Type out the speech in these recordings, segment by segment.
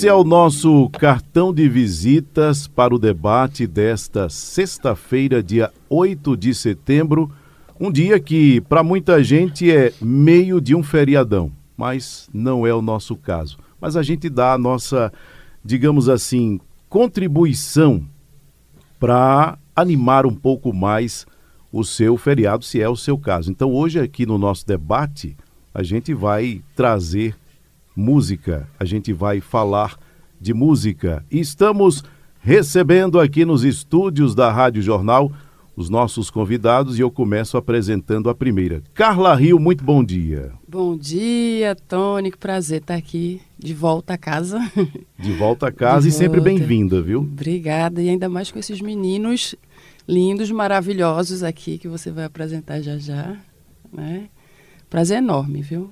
Esse é o nosso cartão de visitas para o debate desta sexta-feira, dia 8 de setembro. Um dia que, para muita gente, é meio de um feriadão, mas não é o nosso caso. Mas a gente dá a nossa, digamos assim, contribuição para animar um pouco mais o seu feriado, se é o seu caso. Então, hoje, aqui no nosso debate, a gente vai trazer música. A gente vai falar de música. E estamos recebendo aqui nos estúdios da Rádio Jornal os nossos convidados e eu começo apresentando a primeira. Carla Rio, muito bom dia. Bom dia, Tony. Que prazer estar aqui de volta a casa. De volta a casa de e volta. sempre bem-vinda, viu? Obrigada. E ainda mais com esses meninos lindos, maravilhosos aqui que você vai apresentar já já. Né? Prazer enorme, viu?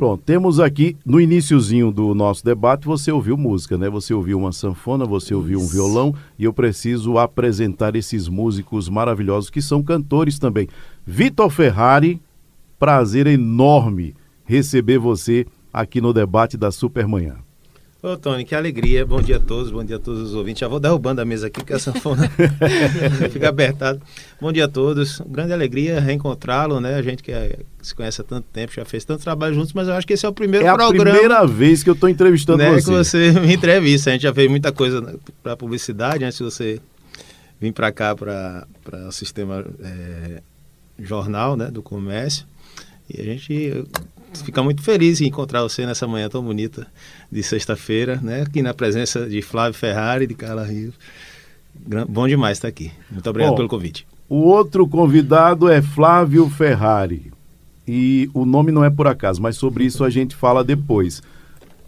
Pronto, temos aqui no iníciozinho do nosso debate, você ouviu música, né? Você ouviu uma sanfona, você ouviu Isso. um violão e eu preciso apresentar esses músicos maravilhosos que são cantores também. Vitor Ferrari, prazer enorme receber você aqui no debate da Supermanhã. Ô, Tony, que alegria. Bom dia a todos, bom dia a todos os ouvintes. Já vou derrubando a mesa aqui, porque a sanfona fica apertada. Bom dia a todos. Grande alegria reencontrá-lo, né? A gente que, é, se conhece há tanto tempo, já fez tanto trabalho juntos, mas eu acho que esse é o primeiro é programa. É a primeira vez que eu estou entrevistando né, você. que você me entrevista. A gente já fez muita coisa para publicidade antes de você vir para cá, para o sistema é, jornal né, do comércio. E a gente fica muito feliz em encontrar você nessa manhã tão bonita de sexta-feira, né? Aqui na presença de Flávio Ferrari, de Carla Rios. Bom demais estar aqui. Muito obrigado Bom, pelo convite. O outro convidado é Flávio Ferrari. E o nome não é por acaso, mas sobre isso a gente fala depois.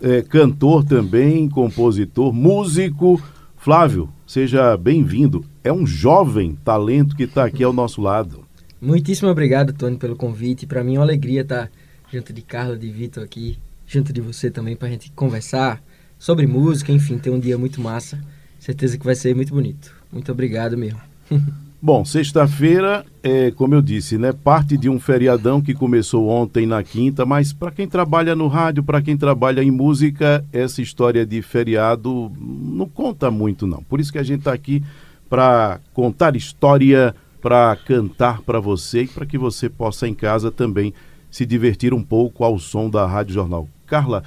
É, cantor também, compositor, músico. Flávio, seja bem-vindo. É um jovem talento que está aqui ao nosso lado. Muitíssimo obrigado, Tony, pelo convite. Para mim é uma alegria estar junto de Carla, de Vitor aqui, junto de você também, para a gente conversar sobre música, enfim, ter um dia muito massa. Certeza que vai ser muito bonito. Muito obrigado mesmo. Bom, sexta-feira, é, como eu disse, né, parte de um feriadão que começou ontem na quinta, mas para quem trabalha no rádio, para quem trabalha em música, essa história de feriado não conta muito não. Por isso que a gente está aqui para contar história, para cantar para você e para que você possa em casa também se divertir um pouco ao som da Rádio Jornal. Carla,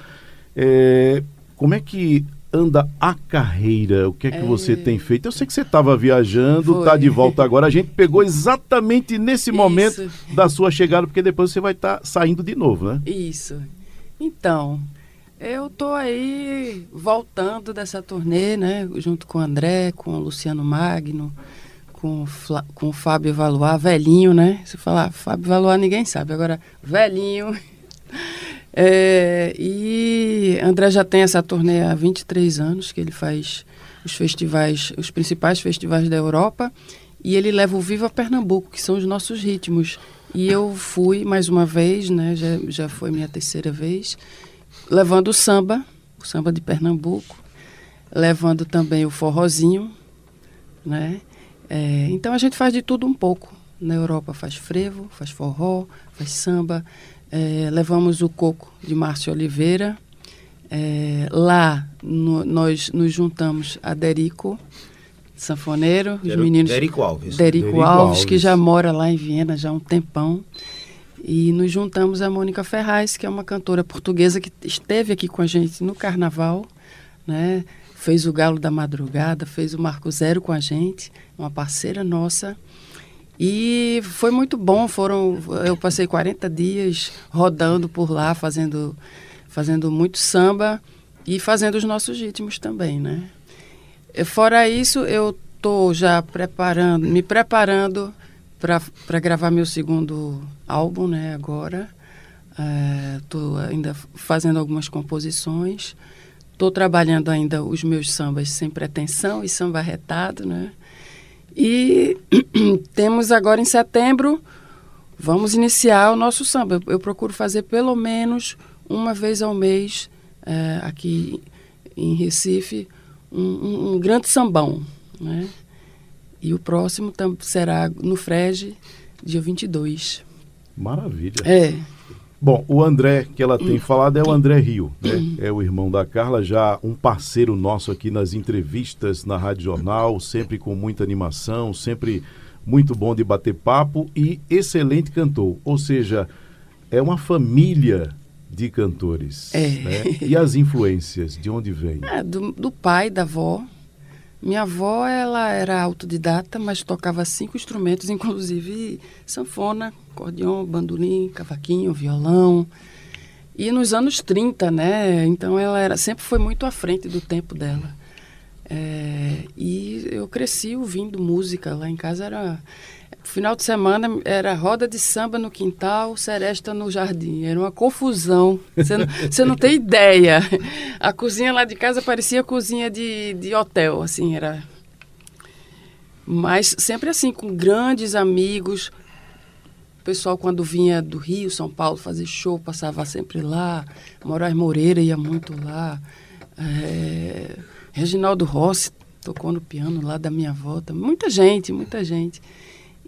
é, como é que anda a carreira? O que é que é... você tem feito? Eu sei que você estava viajando, está de volta agora. A gente pegou exatamente nesse Isso. momento da sua chegada, porque depois você vai estar tá saindo de novo, né? Isso. Então, eu tô aí voltando dessa turnê, né? Junto com o André, com o Luciano Magno, com, com o Fábio Valois, velhinho, né? Se falar Fábio Valois, ninguém sabe. Agora, velhinho. É, e André já tem essa turnê há 23 anos, que ele faz os festivais, os principais festivais da Europa. E ele leva o Viva Pernambuco, que são os nossos ritmos. E eu fui mais uma vez, né? Já, já foi minha terceira vez, levando o samba, o samba de Pernambuco, levando também o forrozinho, né? É, então a gente faz de tudo um pouco. Na Europa faz frevo, faz forró, faz samba. É, levamos o coco de Márcio Oliveira. É, lá no, nós nos juntamos a Derico, sanfoneiro, os meninos. Derico Alves. Derico, Derico Alves, Alves, que já mora lá em Viena já há um tempão. E nos juntamos a Mônica Ferraz, que é uma cantora portuguesa que esteve aqui com a gente no carnaval, né? Fez o Galo da Madrugada, fez o Marco Zero com a gente, uma parceira nossa. E foi muito bom, foram eu passei 40 dias rodando por lá, fazendo fazendo muito samba e fazendo os nossos ritmos também, né? Fora isso, eu tô já preparando, me preparando para gravar meu segundo álbum, né, agora. Estou é, ainda fazendo algumas composições. Estou trabalhando ainda os meus sambas sem pretensão e samba retado, né? E temos agora em setembro, vamos iniciar o nosso samba. Eu, eu procuro fazer pelo menos uma vez ao mês é, aqui em Recife um, um, um, grande sambão, né? E o próximo será no Frege, dia 22. Maravilha. É. Bom, o André que ela tem falado é o André Rio, né? É o irmão da Carla, já um parceiro nosso aqui nas entrevistas na Rádio Jornal, sempre com muita animação, sempre muito bom de bater papo e excelente cantor. Ou seja, é uma família de cantores. É. Né? E as influências, de onde vem? É, do, do pai, da avó. Minha avó, ela era autodidata, mas tocava cinco instrumentos, inclusive sanfona, acordeon, bandolim, cavaquinho, violão. E nos anos 30, né? Então ela era, sempre foi muito à frente do tempo dela. Eu cresci ouvindo música. Lá em casa era. Final de semana era roda de samba no quintal, seresta no jardim. Era uma confusão. Você não, você não tem ideia. A cozinha lá de casa parecia cozinha de, de hotel, assim, era. Mas sempre assim, com grandes amigos, pessoal, quando vinha do Rio, São Paulo, fazer show, passava sempre lá. Moraes Moreira ia muito lá. É, Reginaldo Rossi tocou no piano lá da minha volta. Muita gente, muita gente.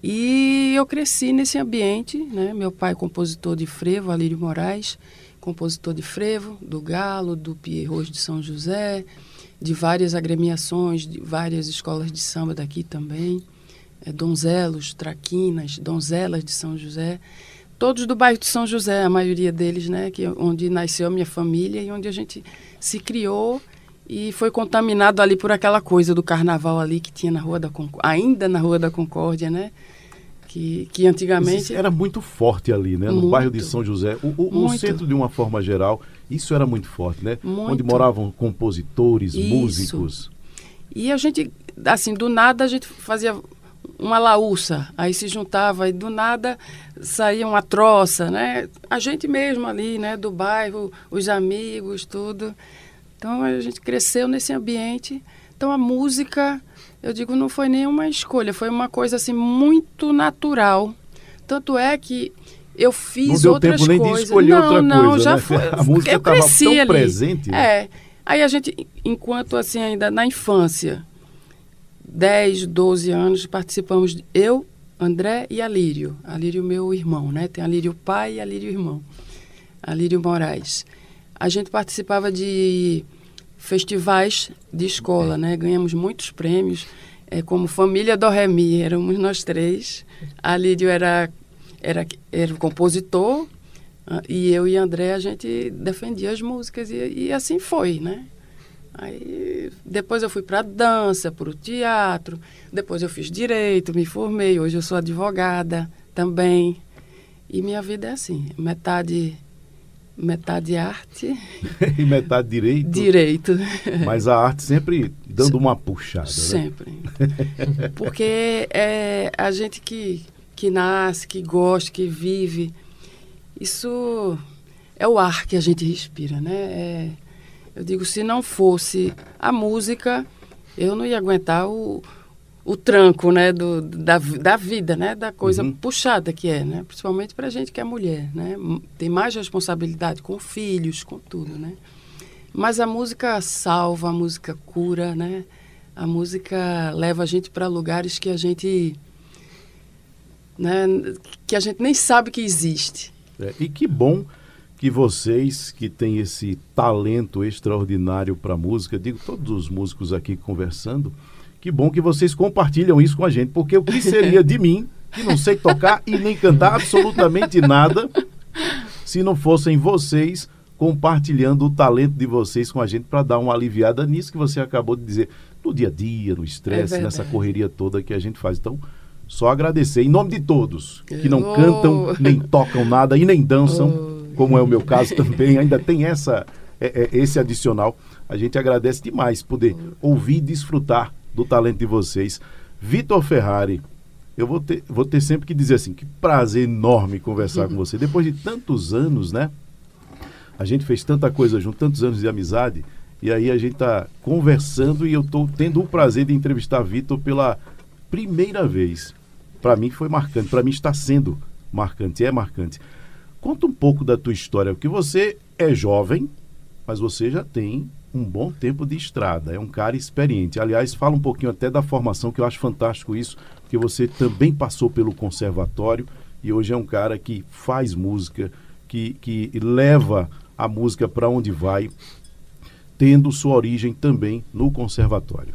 E eu cresci nesse ambiente, né? Meu pai compositor de frevo, Alírio Moraes, compositor de frevo, do Galo, do Pierrot de São José, de várias agremiações, de várias escolas de samba daqui também é, donzelos, traquinas, donzelas de São José, todos do bairro de São José, a maioria deles, né, que onde nasceu a minha família e onde a gente se criou e foi contaminado ali por aquela coisa do carnaval ali que tinha na Rua da Concórdia, ainda na Rua da Concórdia, né? Que, que antigamente... era muito forte ali, né? No muito, bairro de São José. O, o, o, centro, de uma forma geral, isso era muito forte, né? Muito. Onde moravam compositores, isso. músicos. E a gente, assim, do nada a gente fazia uma laúça, aí se juntava e do nada saía uma troça, né? A gente mesmo ali, né, do bairro, os amigos, tudo. Então a gente cresceu nesse ambiente. Então a música, eu digo, não foi nenhuma escolha, foi uma coisa assim muito natural. Tanto é que eu fiz não deu outras tempo nem coisas. De escolher não, outra não, coisa, já né? foi. A música eu cresci tão ali. presente. É. Aí a gente, enquanto assim ainda na infância, 10, 12 anos, participamos, eu, André e Alírio. Alírio, meu irmão, né? Tem Alírio pai e Alírio irmão. Alírio Moraes. A gente participava de festivais de escola, né? Ganhamos muitos prêmios, é, como Família do Remi, éramos nós três. Alírio era, era, era o compositor ah, e eu e André, a gente defendia as músicas e, e assim foi, né? Aí depois eu fui para dança, para o teatro, depois eu fiz direito, me formei, hoje eu sou advogada também. E minha vida é assim, metade metade arte e metade direito. Direito. Mas a arte sempre dando uma puxada. Né? Sempre. Né? Porque é a gente que, que nasce, que gosta, que vive, isso é o ar que a gente respira, né? É, eu digo, se não fosse a música, eu não ia aguentar o, o tranco, né, do, da, da vida, né, da coisa uhum. puxada que é, né, principalmente para gente que é mulher, né, tem mais responsabilidade com filhos, com tudo, né. Mas a música salva, a música cura, né, a música leva a gente para lugares que a gente, né, que a gente nem sabe que existe. É, e que bom que vocês que têm esse talento extraordinário para música, digo todos os músicos aqui conversando, que bom que vocês compartilham isso com a gente, porque o que seria de mim, que não sei tocar e nem cantar absolutamente nada, se não fossem vocês compartilhando o talento de vocês com a gente para dar uma aliviada nisso que você acabou de dizer, no dia a dia, no estresse, É nessa correria toda que a gente faz. Então, só agradecer em nome de todos que não Oh. cantam, nem tocam nada e nem dançam, Oh. Como é o meu caso também, ainda tem essa é, é, esse adicional. A gente agradece demais poder ouvir e desfrutar do talento de vocês. Vitor Ferrari, eu vou ter, vou ter sempre que dizer assim, que prazer enorme conversar com você. Depois de tantos anos, né? A gente fez tanta coisa junto, tantos anos de amizade, e aí a gente tá conversando e eu tô tendo o prazer de entrevistar Vitor pela primeira vez. Para mim foi marcante, para mim está sendo marcante, é marcante. Conta um pouco da tua história, porque você é jovem, mas você já tem um bom tempo de estrada, é um cara experiente. Aliás, fala um pouquinho até da formação, que eu acho fantástico isso, porque você também passou pelo conservatório e hoje é um cara que faz música, que, que leva a música para onde vai, tendo sua origem também no conservatório.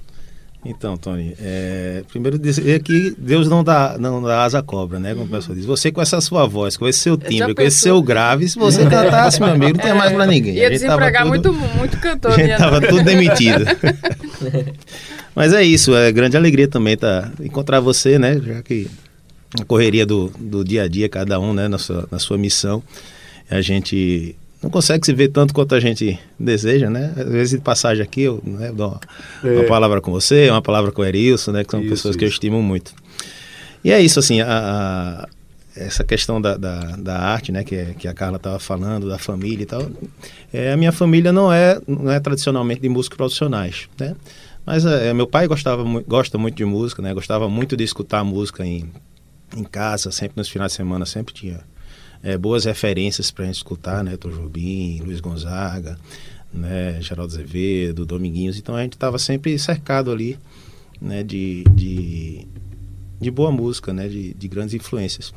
Então, Tony, é, primeiro dizer que Deus não dá, não dá asa à cobra, né? Como a pessoa diz. Você com essa sua voz, com esse seu timbre, com esse seu grave, se você cantasse, meu amigo, não tinha mais pra ninguém. Ia desempregar tudo- muito, muito cantor. a gente tava nossa. tudo demitido. Mas é isso, é grande alegria também tá, encontrar você, né? Já que a correria do, do dia a dia, cada um, né, na sua, na sua missão, a gente não consegue se ver tanto quanto a gente deseja, né? Às vezes de passagem aqui, eu né, dou uma, É. uma palavra com você, uma palavra com o Erilson, né? Que são Isso, pessoas que eu isso. estimo muito. E é isso, assim, a, a- essa questão da, da, da arte, né, que, é- que a Carla estava falando, da família e tal. É, a minha família não é, não é tradicionalmente de músicos profissionais, né? Mas é, meu pai gostava, gosta muito de música, né? Gostava muito de escutar música em, em casa, sempre nos finais de semana, sempre tinha é, boas referências para a gente escutar, né? Tom Jobim, Luiz Gonzaga, né? Geraldo Azevedo, Dominguinhos. Então a gente estava sempre cercado ali, né? De, de, de boa música, né? De, de grandes influências.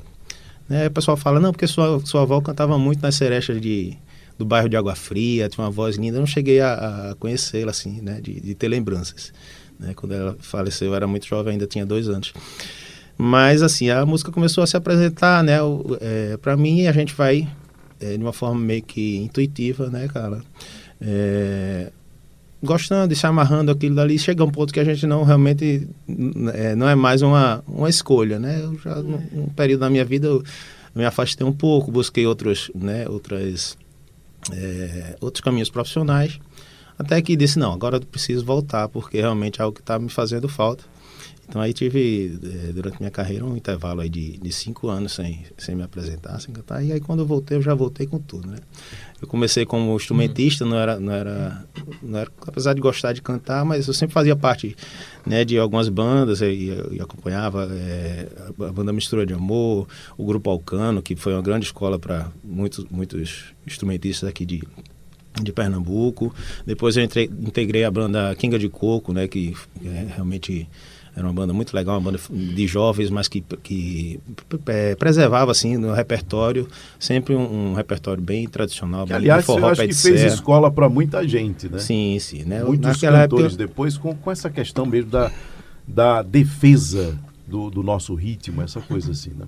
Né? O pessoal fala, não, porque sua, sua avó cantava muito nas serechas de, do bairro de Água Fria, tinha uma voz linda. Eu não cheguei a, a conhecê-la, assim, né? De, de ter lembranças. Né? Quando ela faleceu, eu era muito jovem, ainda tinha dois anos. Mas, assim, a música começou a se apresentar, né? É, para mim, a gente vai é, de uma forma meio que intuitiva, né, cara? É, gostando e se amarrando aquilo dali, chega um ponto que a gente não realmente é, não é mais uma, uma escolha, né? Eu já, num, num período da minha vida, eu me afastei um pouco, busquei outros, né, outras, é, outros caminhos profissionais, até que disse, não, agora eu preciso voltar, porque realmente é algo que está me fazendo falta. Então aí tive, eh, durante minha carreira, um intervalo aí de, de cinco anos sem, sem me apresentar, sem cantar. E aí quando eu voltei, eu já voltei com tudo, né? Eu comecei como instrumentista, não era, não era, não era, apesar de gostar de cantar, mas eu sempre fazia parte, né, de algumas bandas e, e acompanhava eh, a banda Mistura de Amor, o grupo Alcano, que foi uma grande escola para muitos, muitos instrumentistas aqui de de Pernambuco. Depois eu entrei, integrei a banda Kinga de Coco, né, que é, realmente era uma banda muito legal, uma banda de jovens, mas que, que é, preservava assim no repertório sempre um, um repertório bem tradicional, Que, aliás, forró, eu acho que fez serra. escola para muita gente, né? Sim, sim, né? Muitos Naquela cantores época, depois com, com essa questão mesmo da, da defesa do, do nosso ritmo, essa coisa assim, né?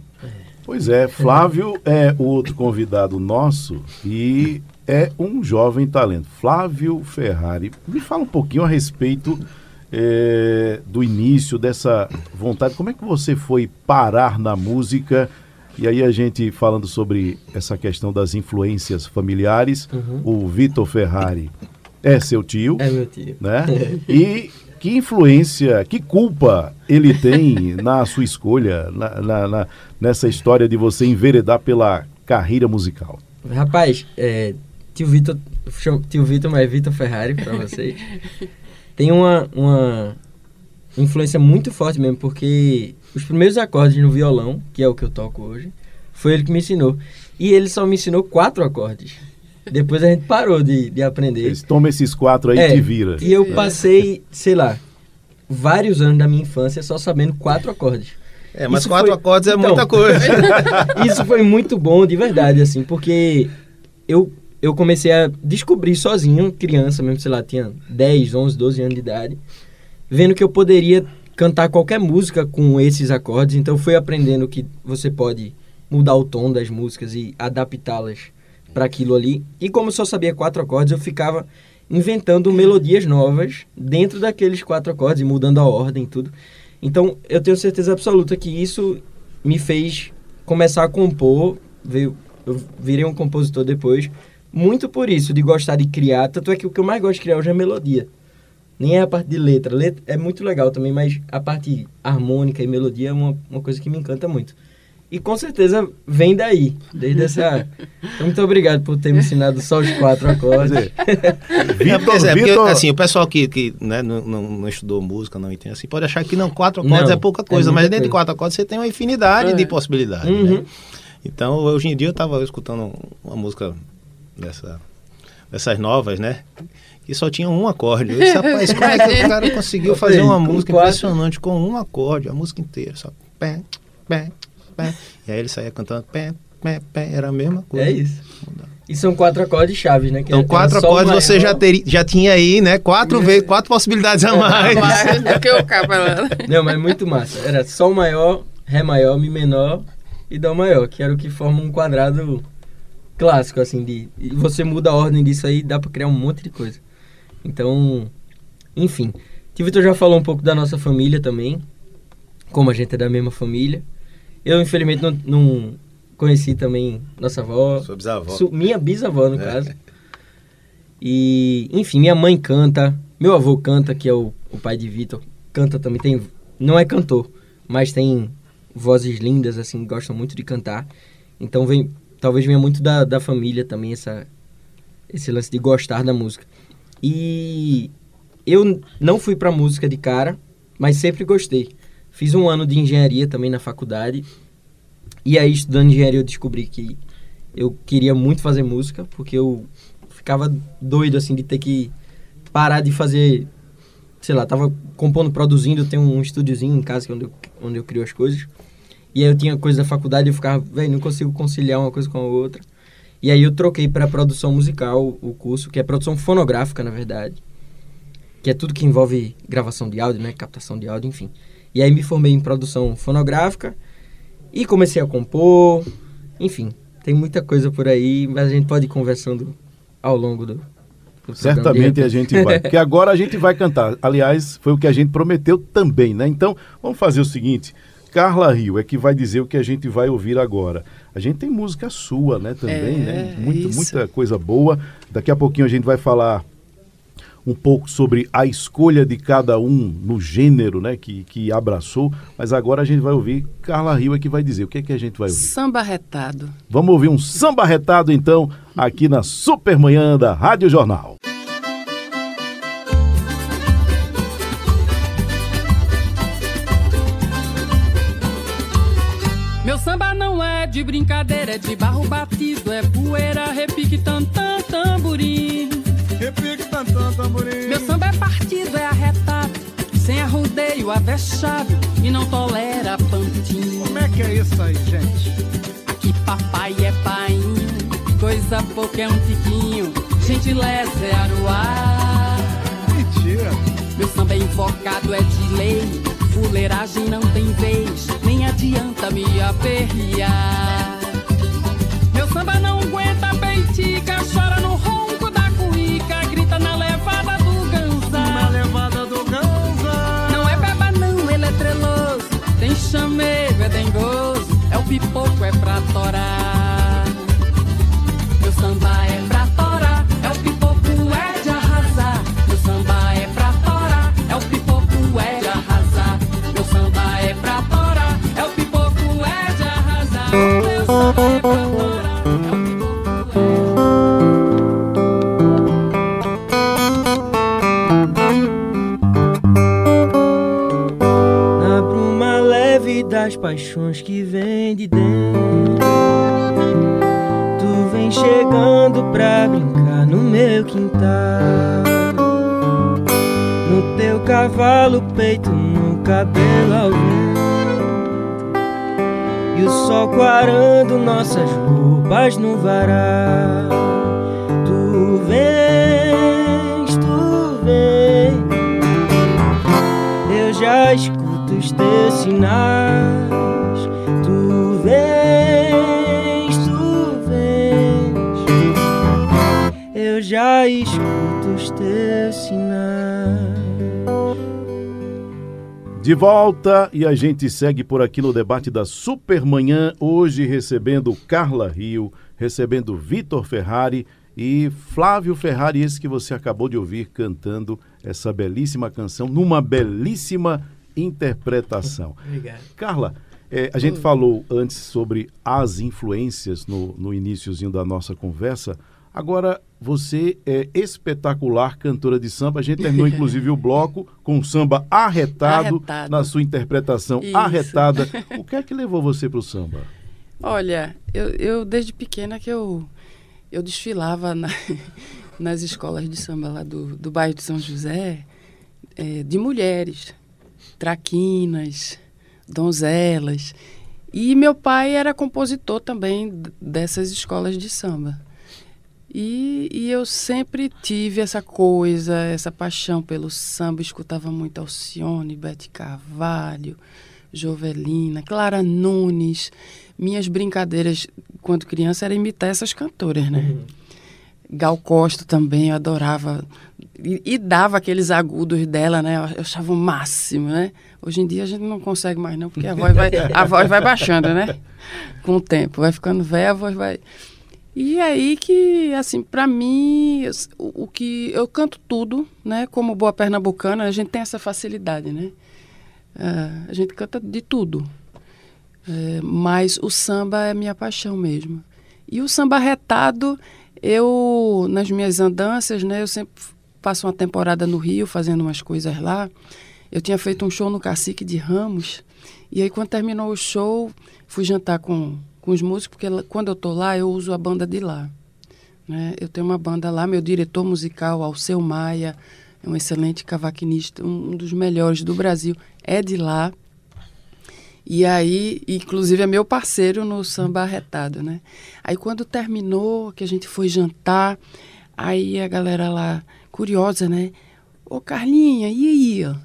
Pois é, Flávio é o outro convidado nosso e é um jovem talento. Flávio Ferrari. Me fala um pouquinho a respeito eh, do início dessa vontade. Como é que você foi parar na música? E aí a gente falando sobre essa questão das influências familiares, o Vitor Ferrari é seu tio, É meu tio. né? E que influência, que culpa ele tem na sua escolha, na, na- na- nessa história de você enveredar pela carreira musical? Rapaz, é, tio Vitor, tio Vitor, mas é Vitor Ferrari pra vocês. Tem uma, uma influência muito forte mesmo, porque os primeiros acordes no violão, que é o que eu toco hoje, foi ele que me ensinou. E ele só me ensinou quatro acordes. Depois a gente parou de, de aprender. Eles tomam esses quatro aí É, e te vira. E eu passei, sei lá, vários anos da minha infância só sabendo quatro acordes. é, mas Isso quatro foi- acordes é Então. muita coisa. Isso foi muito bom, de verdade, assim, porque eu, eu comecei a descobrir sozinho, criança mesmo, sei lá, tinha 10, 11, 12 anos de idade, vendo que eu poderia cantar qualquer música com esses acordes, então fui aprendendo que você pode mudar o tom das músicas e adaptá-las para aquilo ali. E como eu só sabia quatro acordes, eu ficava inventando melodias novas dentro daqueles quatro acordes, mudando a ordem e tudo. Então, eu tenho certeza absoluta que isso me fez começar a compor, eu virei um compositor depois, muito por isso, de gostar de criar, tanto é que o que eu mais gosto de criar hoje é melodia. Nem é a parte de letra. letra é muito legal também, mas a parte harmônica e melodia é uma, uma coisa que me encanta muito. E com certeza vem daí, desde essa. Então, muito obrigado por ter me ensinado só os quatro acordes. É, Vitor, é, porque, assim, o pessoal que, que né, não, não, não, estudou música, não entende assim, pode achar que não, quatro acordes não, é pouca coisa, é mas dentro coisa. de quatro acordes você tem uma infinidade é. de possibilidades. Uhum. Né? Então, hoje em dia eu estava escutando uma música dessa, dessas novas, né? Que só tinha um acorde. Eu disse, rapaz, como é que o cara conseguiu fazer uma música impressionante com um acorde, a música inteira, só pé, pé, pé. E aí ele saía cantando pé, pé, pé, era a mesma coisa. É isso. E são quatro acordes chaves, né? Que então, quatro acordes você já, ter, já tinha aí, né? Quatro, vezes, quatro possibilidades a mais. do que o Não, mas muito massa. Era Sol maior, Ré maior, Mi menor e Dó maior, que era o que forma um quadrado clássico, assim, de. E você muda a ordem disso aí, dá pra criar um monte de coisa. Então, enfim. O Vitor já falou um pouco da nossa família também. Como a gente é da mesma família. Eu, infelizmente, não, não conheci também nossa avó. Sua bisavó. Su, minha bisavó, no é. caso. E, enfim, minha mãe canta. Meu avô canta, que é o, o pai de Vitor. Canta também. Tem, não é cantor, mas tem vozes lindas, assim, gostam muito de cantar. Então, vem, talvez venha muito da, da família também essa, esse lance de gostar da música. E eu não fui pra música de cara, mas sempre gostei. Fiz um ano de engenharia também na faculdade. E aí, estudando engenharia, eu descobri que eu queria muito fazer música, porque eu ficava doido, assim, de ter que parar de fazer... Sei lá, tava compondo, produzindo, eu tenho um estúdiozinho em casa, que é onde eu, onde eu crio as coisas. E aí eu tinha coisa da faculdade e eu ficava, velho, não consigo conciliar uma coisa com a outra. E aí eu troquei para produção musical o curso, que é produção fonográfica, na verdade. Que é tudo que envolve gravação de áudio, né? Captação de áudio, enfim. E aí me formei em produção fonográfica e comecei a compor. Enfim, tem muita coisa por aí, mas a gente pode ir conversando ao longo do. do Certamente a gente vai. Porque agora a gente vai cantar. Aliás, foi o que a gente prometeu também, né? Então, vamos fazer o seguinte. Carla Rio é que vai dizer o que a gente vai ouvir agora. A gente tem música sua, né, também, é, né? Muito, muita coisa boa. Daqui a pouquinho a gente vai falar um pouco sobre a escolha de cada um no gênero né, que, que abraçou, mas agora a gente vai ouvir Carla Rio é que vai dizer. O que é que a gente vai ouvir? Samba retado. Vamos ouvir um samba retado então, aqui na Supermanhã da Rádio Jornal. De brincadeira, é de barro batido, é poeira, repique, tantã, tamborim. Repique, tantã, tamborim. Meu samba é partido, é arretado, sem arrudeio, avexado e não tolera pantinho. Como é que é isso aí, gente? Aqui papai é painho, coisa pouca é um tiquinho, gentileza é aruá. Mentira. Meu samba é invocado, é de lei, fuleiragem não tem vez, nem adianta me aperrear. Meu samba não aguenta peitica, chora no ronco da currica, grita na levada do ganza. Na levada do ganza. Não é beba não, ele é treloso, tem chamego, é dengoso, é o pipoco, é pra torar. Meu samba é pra das paixões que vem de dentro. Tu vem chegando pra brincar no meu quintal. No teu cavalo, peito, no cabelo ao vento. E o sol quarando nossas roupas no varal. Tu vens, tu vens. Eu já escuto os teus sinais. Tu vens, tu vens. já escuto os teus sinais. De volta e a gente segue por aqui no debate da Supermanhã, hoje recebendo Carla Rio, recebendo Vitor Ferrari e Flávio Ferrari, esse que você acabou de ouvir cantando essa belíssima canção, numa belíssima interpretação. Obrigado. Carla, eh, a gente falou antes sobre as influências no, no iníciozinho da nossa conversa. Agora, você é espetacular cantora de samba. A gente terminou, inclusive, o bloco com o samba arretado, Arretado. na sua interpretação Isso. arretada. O que é que levou você para o samba? Olha, eu, eu desde pequena que eu, eu desfilava na- nas escolas de samba lá do, do bairro de São José, eh, de mulheres, traquinas, donzelas. E meu pai era compositor também dessas escolas de samba. E, e eu sempre tive essa coisa, essa paixão pelo samba. Escutava muito Alcione, Bete Carvalho, Jovelina, Clara Nunes. Minhas brincadeiras quando criança era imitar essas cantoras, né? Gal Costa também, eu adorava. E, e dava aqueles agudos dela, né? Eu achava o máximo, né? Hoje em dia a gente não consegue mais, não, porque a voz vai, a voz vai baixando, né? Com o tempo. Vai ficando velha, a voz vai. E aí que, assim, pra mim, o, o que. Eu canto tudo, né? Como boa pernambucana, a gente tem essa facilidade, né? Ah, a gente canta de tudo. É, mas o samba é minha paixão mesmo. E o samba retado, eu, nas minhas andanças, né, eu sempre passo uma temporada no Rio fazendo umas coisas lá. Eu tinha feito um show no Cacique de Ramos. E aí, quando terminou o show, fui jantar com, com os músicos, porque lá- quando eu tô lá, eu uso a banda de lá. Né? Eu tenho uma banda lá, meu diretor musical, Alceu Maia, é um excelente cavaquinista, um dos melhores do Brasil, é de lá. E aí, inclusive, é meu parceiro no samba arretado, né? Aí quando terminou, que a gente foi jantar, aí a galera lá, curiosa, né? Ô Carlinha, e aí?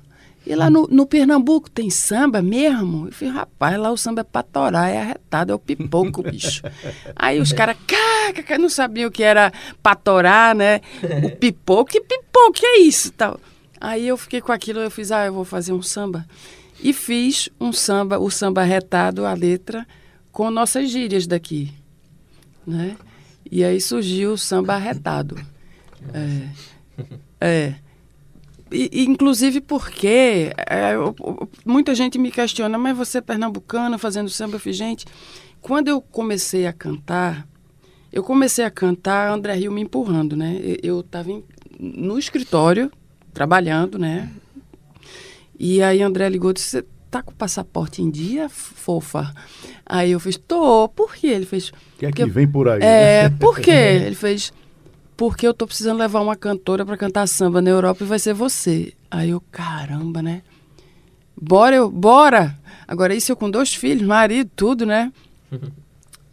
E lá no, no Pernambuco tem samba mesmo? Eu falei, rapaz, lá o samba é pra torar, é arretado, é o pipoco, bicho. Aí os caras, cara, não sabiam o que era pra torar, né? O pipoco, que pipoco, que é isso? Tal. Aí eu fiquei com aquilo, eu fiz, ah, eu vou fazer um samba. E fiz um samba, o samba arretado, a letra, com nossas gírias daqui. Né? E aí surgiu o samba arretado. É. é. E, inclusive porque é, muita gente me questiona, mas você é pernambucana fazendo samba? Eu fiz, gente, quando eu comecei a cantar, eu comecei a cantar, André Rio me empurrando, né? Eu estava no escritório, trabalhando, né? E aí André ligou e disse, você tá com o passaporte em dia, fofa? Aí eu fiz, tô, por quê? Ele fez... O que é que "Porque- vem por aí? é, né? por quê? Ele fez, porque eu tô precisando levar uma cantora para cantar samba na Europa e vai ser você. Aí eu, caramba, né? Bora, eu, bora! Agora isso eu com dois filhos, marido, tudo, né?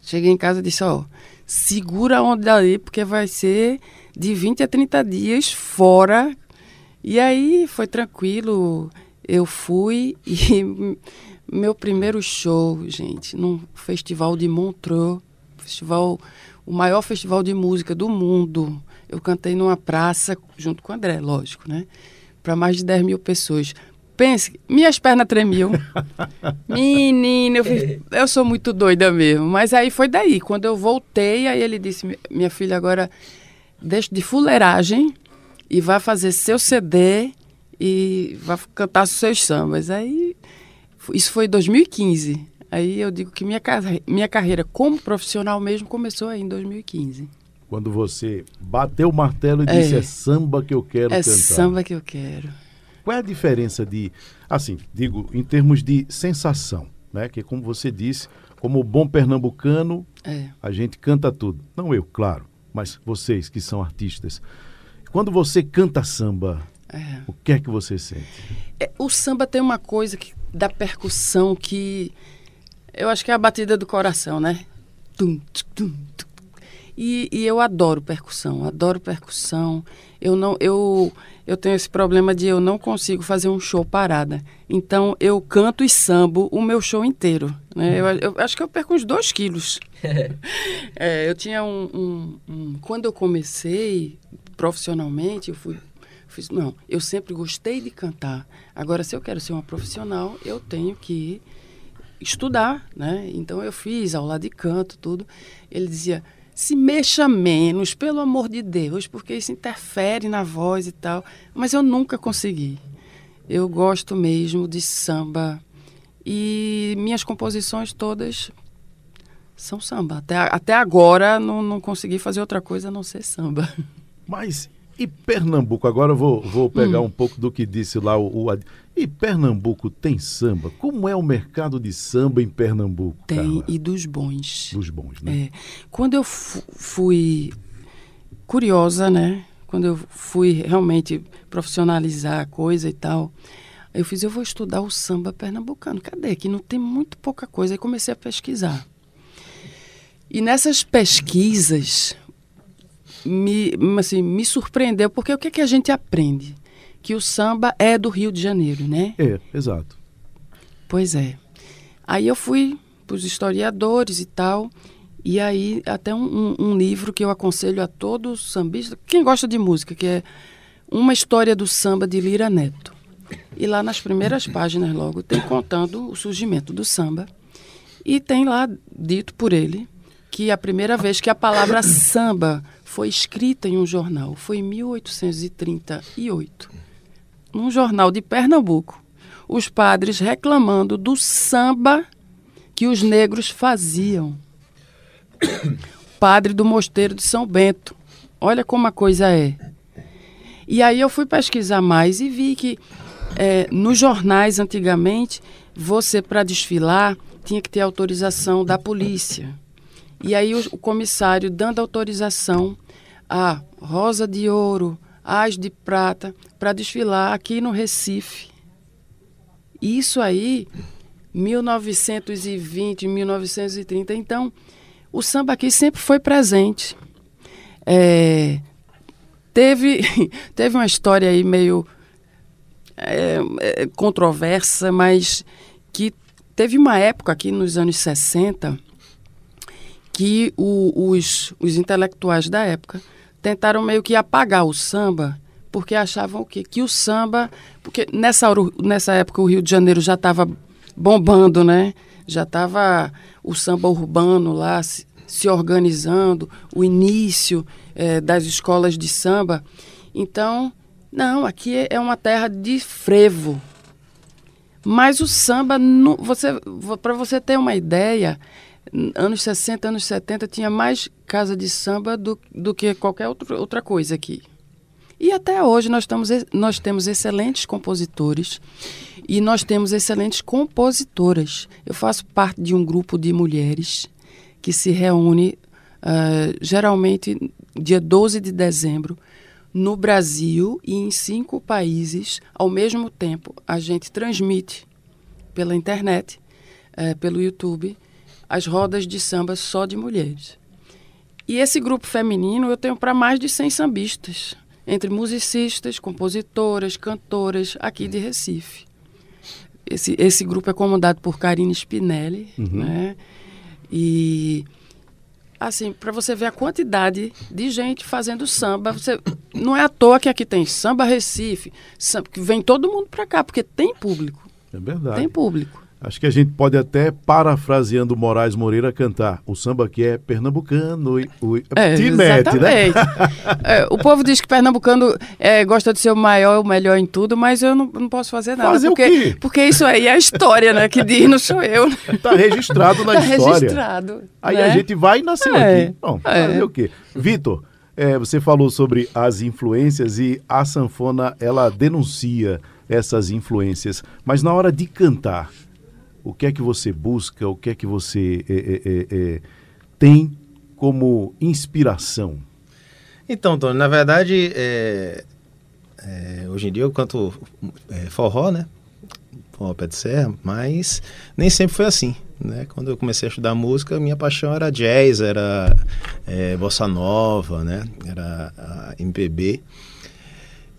Cheguei em casa e disse, ó, segura a onda ali, porque vai ser de 20 a 30 dias fora. E aí foi tranquilo, eu fui e meu primeiro show, gente, num festival de Montreux, festival, o maior festival de música do mundo. Eu cantei numa praça, junto com o André, lógico, né? Para mais de 10 mil pessoas. Pense, minhas pernas tremiam. Menina, eu, fiz- eu sou muito doida mesmo. Mas aí foi daí. Quando eu voltei, aí ele disse: "Mi- Minha filha, agora deixa de fuleiragem e vai fazer seu CD e vai cantar seus sambas. Aí, isso foi em 2015. Aí eu digo que minha, carre- minha carreira como profissional mesmo começou aí em 2015. Quando você bateu o martelo e É. disse, é samba que eu quero é cantar. samba que eu quero. Qual é a diferença de, assim, digo, em termos de sensação, né? Que como você disse, como bom pernambucano, É. a gente canta tudo. Não eu, claro, mas vocês que são artistas. Quando você canta samba, É. o que é que você sente? É, o samba tem uma coisa que, da percussão que eu acho que é a batida do coração, né? Tum, tum, tum. E, e eu adoro percussão, adoro percussão. Eu não, eu, eu tenho esse problema de eu não consigo fazer um show parada. Então eu canto e sambo o meu show inteiro. Né? Eu, eu acho que eu perco uns dois quilos. É, eu tinha um, um- um- Quando eu comecei, profissionalmente, eu fui fiz, não, eu sempre gostei de cantar. Agora, se eu quero ser uma profissional, eu tenho que estudar, né? Então eu fiz aula de canto, tudo. Ele dizia: se mexa menos, pelo amor de Deus, porque isso interfere na voz e tal. Mas eu nunca consegui. Eu gosto mesmo de samba e minhas composições todas são samba. Até, até agora não, não consegui fazer outra coisa a não ser samba. Mas e Pernambuco? Agora eu vou, vou pegar Hum. um pouco do que disse lá o, o E Pernambuco tem samba? Como é o mercado de samba em Pernambuco? Tem, Carla? e dos bons. Dos bons, né? É, quando eu fu- fui curiosa, né? Quando eu fui realmente profissionalizar a coisa e tal, eu fiz, eu vou estudar o samba pernambucano. Cadê? Que não tem muito pouca coisa. Aí comecei a pesquisar. E nessas pesquisas me, assim, me surpreendeu, porque o que, é que a gente aprende? Que o samba é do Rio de Janeiro, né? É, exato. Pois é. Aí eu fui para os historiadores e tal, e aí até um, um- um livro que eu aconselho a todos sambistas, quem gosta de música, que é Uma História do Samba de Lira Neto. E lá nas primeiras páginas logo tem contando o surgimento do samba. E tem lá dito por ele que a primeira vez que a palavra samba foi escrita em um jornal foi em 1838 num jornal de Pernambuco, os padres reclamando do samba que os negros faziam. Padre do Mosteiro de São Bento. Olha como a coisa é. E aí eu fui pesquisar mais e vi que eh, nos jornais antigamente, você para desfilar tinha que ter autorização da polícia. E aí o, o comissário dando autorização a Rosa de Ouro, As de Prata, para desfilar aqui no Recife. Isso aí, 1920, 1930. Então, o samba aqui sempre foi presente. É, teve, teve uma história aí meio é, é, controversa, mas que teve uma época aqui nos anos 60 que o- os, os intelectuais da época tentaram meio que apagar o samba, porque achavam o quê? Que o samba. Porque nessa, nessa época o Rio de Janeiro já estava bombando, né? Já estava o samba urbano lá se, se organizando, o início eh, das escolas de samba. Então, não, aqui é uma terra de frevo. Mas o samba, para você ter uma ideia, anos 60, anos 70, tinha mais casa de samba do, do que qualquer outro, outra coisa aqui. E até hoje nós, estamos, nós temos excelentes compositores e nós temos excelentes compositoras. Eu faço parte de um grupo de mulheres que se reúne ah, geralmente dia 12 de dezembro no Brasil e em cinco países ao mesmo tempo. A gente transmite pela internet, eh, pelo YouTube, as rodas de samba só de mulheres. E esse grupo feminino eu tenho para mais de 100 sambistas, entre musicistas, compositoras, cantoras aqui de Recife. Esse, esse grupo é comandado por Karine Spinelli, né? E assim, para você ver a quantidade de gente fazendo samba, você não é à toa que aqui tem samba Recife, samba, que vem todo mundo para cá, porque tem público, É verdade. tem público. Acho que a gente pode até, parafraseando Moraes Moreira, cantar. O samba aqui é pernambucano. E, o, É, te mete, né? É, o povo diz que pernambucano é, gosta de ser o maior, o melhor em tudo, mas eu não, não posso fazer nada. Fazer o porque, quê? porque isso aí é a história, né? Que diz, não sou eu. né? Tá registrado na Tá história. registrado. Aí né? a gente vai e nasceu É, aqui. Bom, é. fazer o quê? Vitor, é, você falou sobre as influências e a sanfona, ela denuncia essas influências. Mas na hora de cantar, o que é que você busca? O que é que você é, é, é, tem como inspiração? Então, Tony, na verdade, é, é, hoje em dia eu canto é, forró, né? Forró pé de serra, mas nem sempre foi assim, né? Quando eu comecei a estudar música, minha paixão era jazz, era bossa nova, né? Era MPB.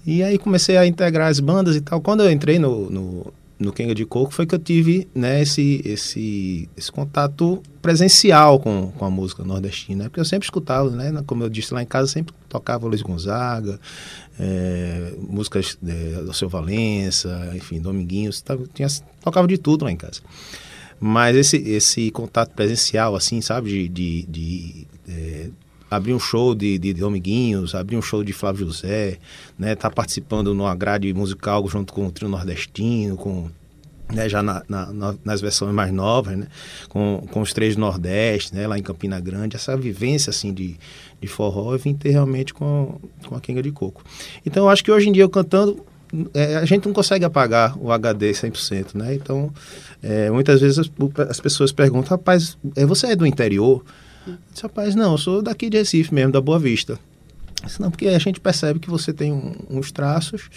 E aí comecei a integrar as bandas e tal. Quando eu entrei no, no, no Kenga de Coco foi que eu tive né, esse, esse, esse contato presencial com, com a música nordestina. Porque eu sempre escutava, né? Como eu disse lá em casa, sempre tocava Luiz Gonzaga, é, músicas é, do Seu Valença, enfim, Dominguinhos, tava, tinha, tocava de tudo lá em casa. Mas esse, esse contato presencial, assim, sabe, de, de, de é, abrir um show de, de Dominguinhos, abrir um show de Flávio José, né, tá participando numa grade musical junto com o trio nordestino, com né, já na, na, nas versões mais novas, né, com, com os três do Nordeste, né, lá em Campina Grande, essa vivência assim de, de forró eu vim ter realmente com, com a Quenga de Coco. Então eu acho que hoje em dia eu cantando, é, a gente não consegue apagar o HD 100%, né? Então, é, muitas vezes as, as, pessoas perguntam, rapaz, é, você é do interior? Eu disse, rapaz, não, eu sou daqui de Recife mesmo, da Boa Vista. Disse, não, porque a gente percebe que você tem um, uns traços,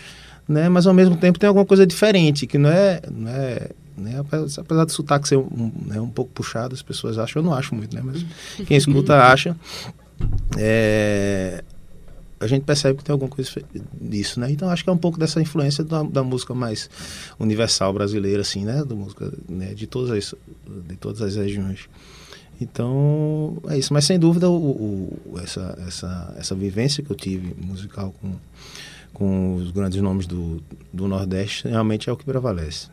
né? Mas ao mesmo tempo tem alguma coisa diferente, que não é... Não é né? Apesar do sotaque ser um, né, um pouco puxado, as pessoas acham, eu não acho muito, né? Mas quem escuta acha. É, a gente percebe que tem alguma coisa disso, né? Então acho que é um pouco dessa influência da, da música mais universal brasileira, assim, né? Da música né? de todas as de todas as regiões. Então é isso, mas sem dúvida o, o, essa, essa, essa vivência que eu tive musical com, com os grandes nomes do, do Nordeste realmente é o que prevalece.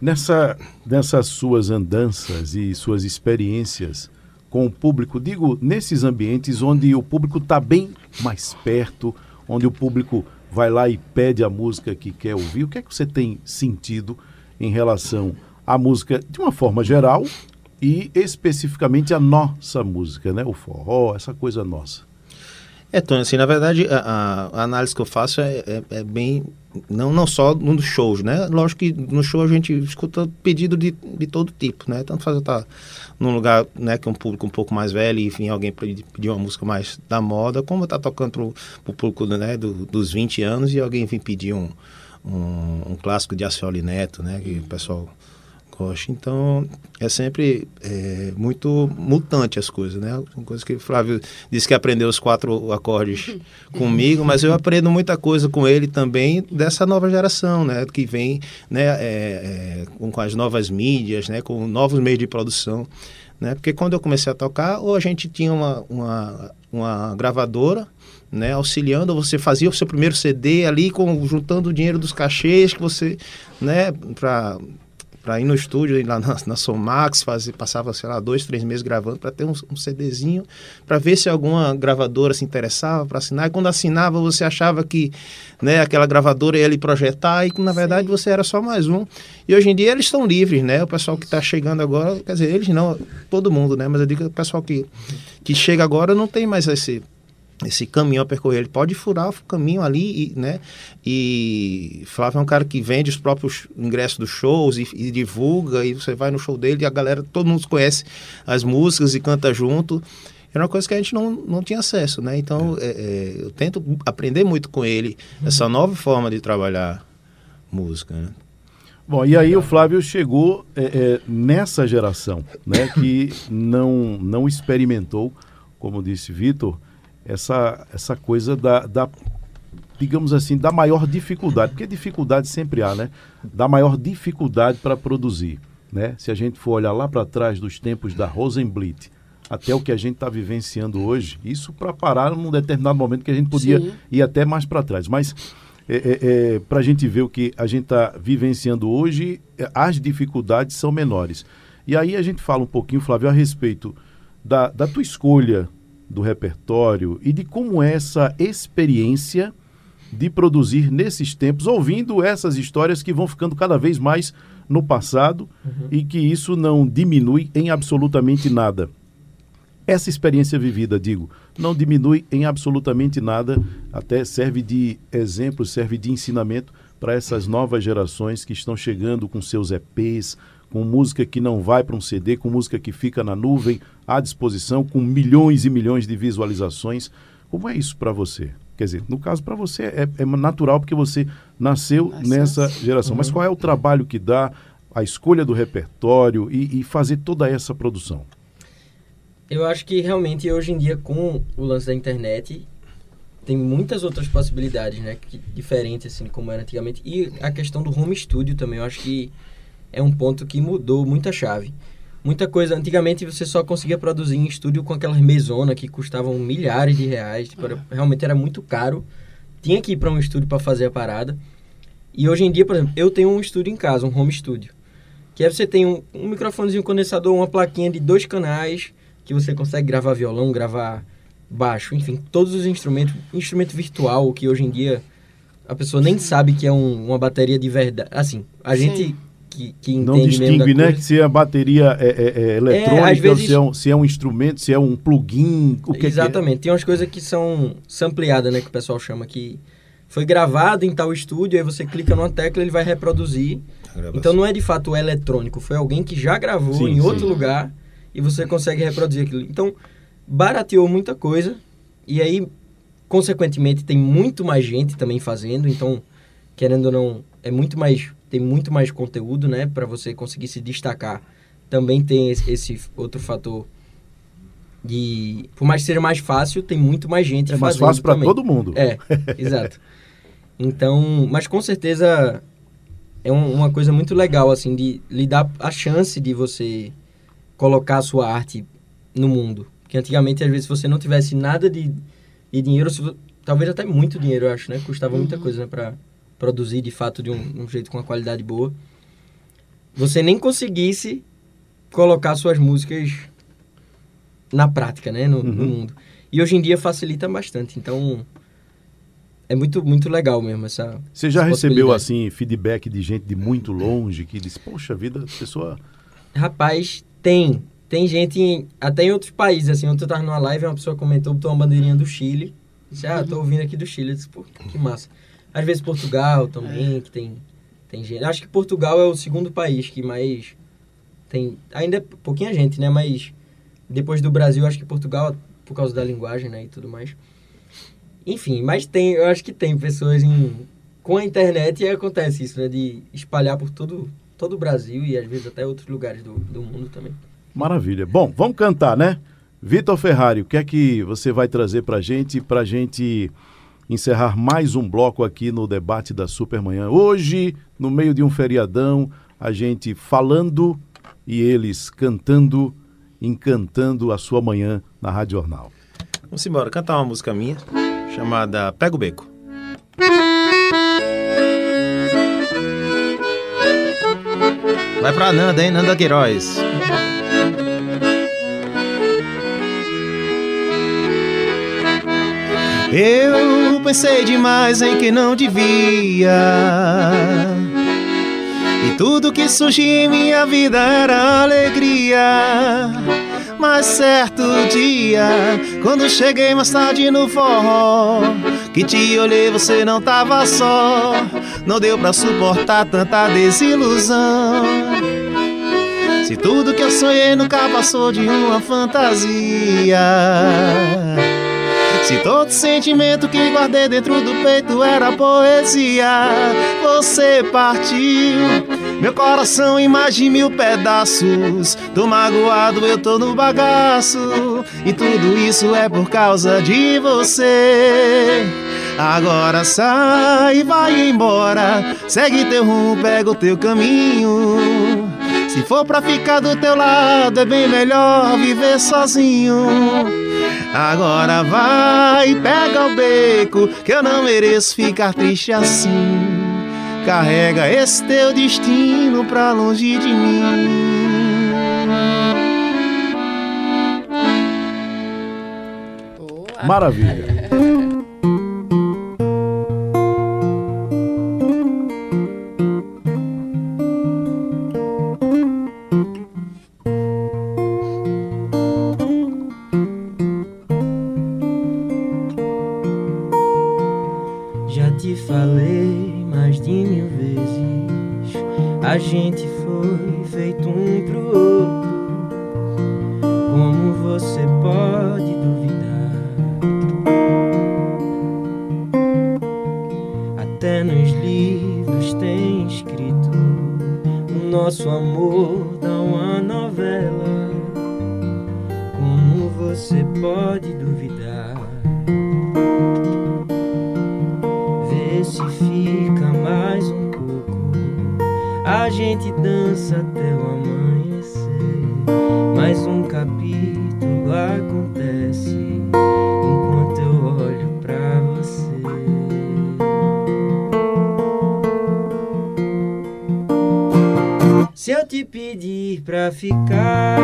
Nessa, nessas suas andanças e suas experiências com o público, digo, nesses ambientes onde o público está bem mais perto, onde o público vai lá e pede a música que quer ouvir, o que é que você tem sentido em relação à música de uma forma geral e especificamente a nossa música, né? O forró, essa coisa nossa. É, Tony, assim, na verdade, a, a análise que eu faço é, é, é, bem, não, não só nos shows, né? Lógico que no show a gente escuta pedido de, de todo tipo, né? Tanto faz eu estar num lugar, né, que é um público um pouco mais velho e, enfim, alguém pedir uma música mais da moda, como eu estar tocando pro público, né, do, dos 20 anos e alguém vir pedir um, um, um clássico de Acioli Neto, né? Que o pessoal então, é sempre é, muito mutante as coisas, né? Uma coisa que o Flávio disse que aprendeu os quatro acordes comigo, mas eu aprendo muita coisa com ele também dessa nova geração, né? Que vem né, é, é, com, com as novas mídias, né? Com novos meios de produção, né? Porque quando eu comecei a tocar, ou a gente tinha uma, uma, uma gravadora, né, auxiliando, você fazia o seu primeiro CD ali, com, juntando o dinheiro dos cachês que você, né, para para ir no estúdio, ir lá na, na Somax, fazer, passava, sei lá, dois, três meses gravando para ter um, um CDzinho, para ver se alguma gravadora se interessava para assinar. E quando assinava, você achava que né, aquela gravadora ia lhe projetar e que, na verdade, Sim. você era só mais um. E hoje em dia eles estão livres, né? O pessoal que está chegando agora, quer dizer, eles não, todo mundo, né? Mas eu digo que o pessoal que, que chega agora não tem mais esse esse caminho a percorrer. Ele pode furar o caminho ali, e, né? E Flávio é um cara que vende os próprios ingressos dos shows e, e, divulga, e você vai no show dele e a galera, todo mundo conhece as músicas e canta junto. Era uma coisa que a gente não, não tinha acesso, né? Então, é, é, eu tento aprender muito com ele essa nova forma de trabalhar música, né? Bom, e aí o Flávio chegou é, é nessa geração, né? Que não, não experimentou, como disse Vitor, essa, essa coisa da, da, digamos assim, da maior dificuldade, porque dificuldade sempre há, né? Da maior dificuldade para produzir, né? Se a gente for olhar lá para trás dos tempos da Rosenblit, até o que a gente está vivenciando hoje, isso para parar num determinado momento que a gente podia Sim. ir até mais para trás. Mas é, é, é, para a gente ver o que a gente está vivenciando hoje, as dificuldades são menores. E aí a gente fala um pouquinho, Flávio, a respeito da, da tua escolha do repertório e de como é essa experiência de produzir nesses tempos, ouvindo essas histórias que vão ficando cada vez mais no passado uhum. e que isso não diminui em absolutamente nada. Essa experiência vivida, digo, não diminui em absolutamente nada, até serve de exemplo, serve de ensinamento para essas novas gerações que estão chegando com seus EPs, com música que não vai para um CD, com música que fica na nuvem, à disposição, com milhões e milhões de visualizações. Como é isso para você? Quer dizer, no caso para você é, é, natural porque você nasceu Nasceu. nessa geração. Uhum. Mas qual é o trabalho que dá, a escolha do repertório e, e fazer toda essa produção? Eu acho que realmente hoje em dia com o lance da internet tem muitas outras possibilidades, né? Que, diferentes, assim, como era antigamente. E a questão do home studio também, eu acho que é um ponto que mudou muita chave. Muita coisa, antigamente você só conseguia produzir em estúdio com aquelas mesonas que custavam milhares de reais, tipo, era- realmente era muito caro. Tinha que ir para um estúdio para fazer a parada. E hoje em dia, por exemplo, eu tenho um estúdio em casa, um home studio. Que aí você tem um, um microfonezinho condensador, uma plaquinha de dois canais, que você consegue gravar violão, gravar baixo, enfim, todos os instrumentos, instrumento virtual, que hoje em dia a pessoa nem sabe que é um- uma bateria de verdade. Assim, a Sim. gente que, que entende Não mesmo da distingue, né? coisa- Que se a bateria é, é- é eletrônica, às vezes- ou se, é um, se é um instrumento, se é um plugin, o que Exatamente. Tem umas coisas que são sampleadas, né? Que o pessoal chama que foi gravado em tal estúdio, aí você clica numa tecla ele vai reproduzir. Então não é de fato eletrônico, foi alguém que já gravou Sim, em sim. outro lugar e você consegue reproduzir aquilo. Então barateou muita coisa e aí consequentemente tem muito mais gente também fazendo, então querendo ou não é muito mais tem muito mais conteúdo, né, para você conseguir se destacar. Também tem esse, outro fator de por mais que seja mais fácil, tem muito mais gente É mais fazendo fácil para todo mundo. É, exato. Então, mas com certeza é um- uma coisa muito legal, assim, de lhe dar a chance de você colocar a sua arte no mundo. Porque antigamente, às vezes, se você não tivesse nada de, de dinheiro, talvez até muito dinheiro, eu acho, né? Custava muita coisa, né? Pra produzir, de fato, de um, um jeito com uma qualidade boa. Você nem conseguisse colocar suas músicas na prática, né? No, no Uhum. mundo. E hoje em dia facilita bastante. Então, é muito, muito legal mesmo essa... Você já essa recebeu, assim, feedback de gente de muito longe que diz, poxa vida, pessoa... Rapaz, tem. Tem gente em- até em outros países, assim. Ontem eu tava numa live, uma pessoa comentou, botou uma bandeirinha do Chile. Disse, ah, tô ouvindo aqui do Chile. Eu disse, pô, que massa. Às vezes Portugal também, que tem, tem gente. Acho que Portugal é o segundo país que mais tem... Ainda é pouquinha gente, né? Mas depois do Brasil, acho que Portugal, por causa da linguagem, né? E tudo mais. Enfim, mas tem... Eu acho que tem pessoas em... Com a internet e acontece isso, né? De espalhar por todo, todo o Brasil e às vezes até outros lugares do, do mundo também. Maravilha. Bom, vamos cantar, né? Vitor Ferrari, o que é que você vai trazer pra gente, pra gente encerrar mais um bloco aqui no debate da Supermanhã? Hoje, no meio de um feriadão, a gente falando e eles cantando, encantando a sua manhã na Rádio Jornal. Vamos embora, cantar uma música minha chamada Pega o Beco. Vai pra Nanda, hein? Nanda Queiroz. Eu pensei demais em que não devia. E tudo que surgia em minha vida era alegria. Mas certo dia, quando cheguei mais tarde no forró, que te olhei, você não tava só. Não deu pra suportar tanta desilusão. Se tudo que eu sonhei nunca passou de uma fantasia. Se todo sentimento que guardei dentro do peito era poesia, você partiu. Meu coração em mais de mil pedaços. Tô magoado, eu tô no bagaço. E tudo isso é por causa de você. Agora sai, vai embora. Segue teu rumo, pega o teu caminho. Se for pra ficar do teu lado, é bem melhor viver sozinho. Agora vai, pega o beco, que eu não mereço ficar triste assim. Carrega esse teu destino pra longe de mim. Maravilha. Te falei mais de mil vezes. A gente foi feito um pro outro. Como você pode duvidar? Até nos livros tem escrito: O nosso amor dá uma novela. Como você pode gente dança até o amanhecer. Mais um capítulo acontece enquanto eu olho pra você. Se eu te pedir pra ficar,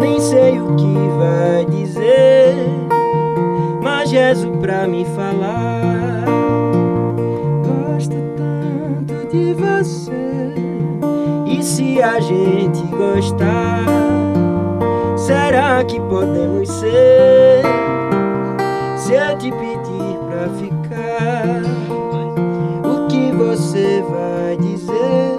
nem sei o que vai dizer, mas rezo pra me falar. E se a gente gostar, será que podemos ser? Se eu te pedir pra ficar, o que você vai dizer?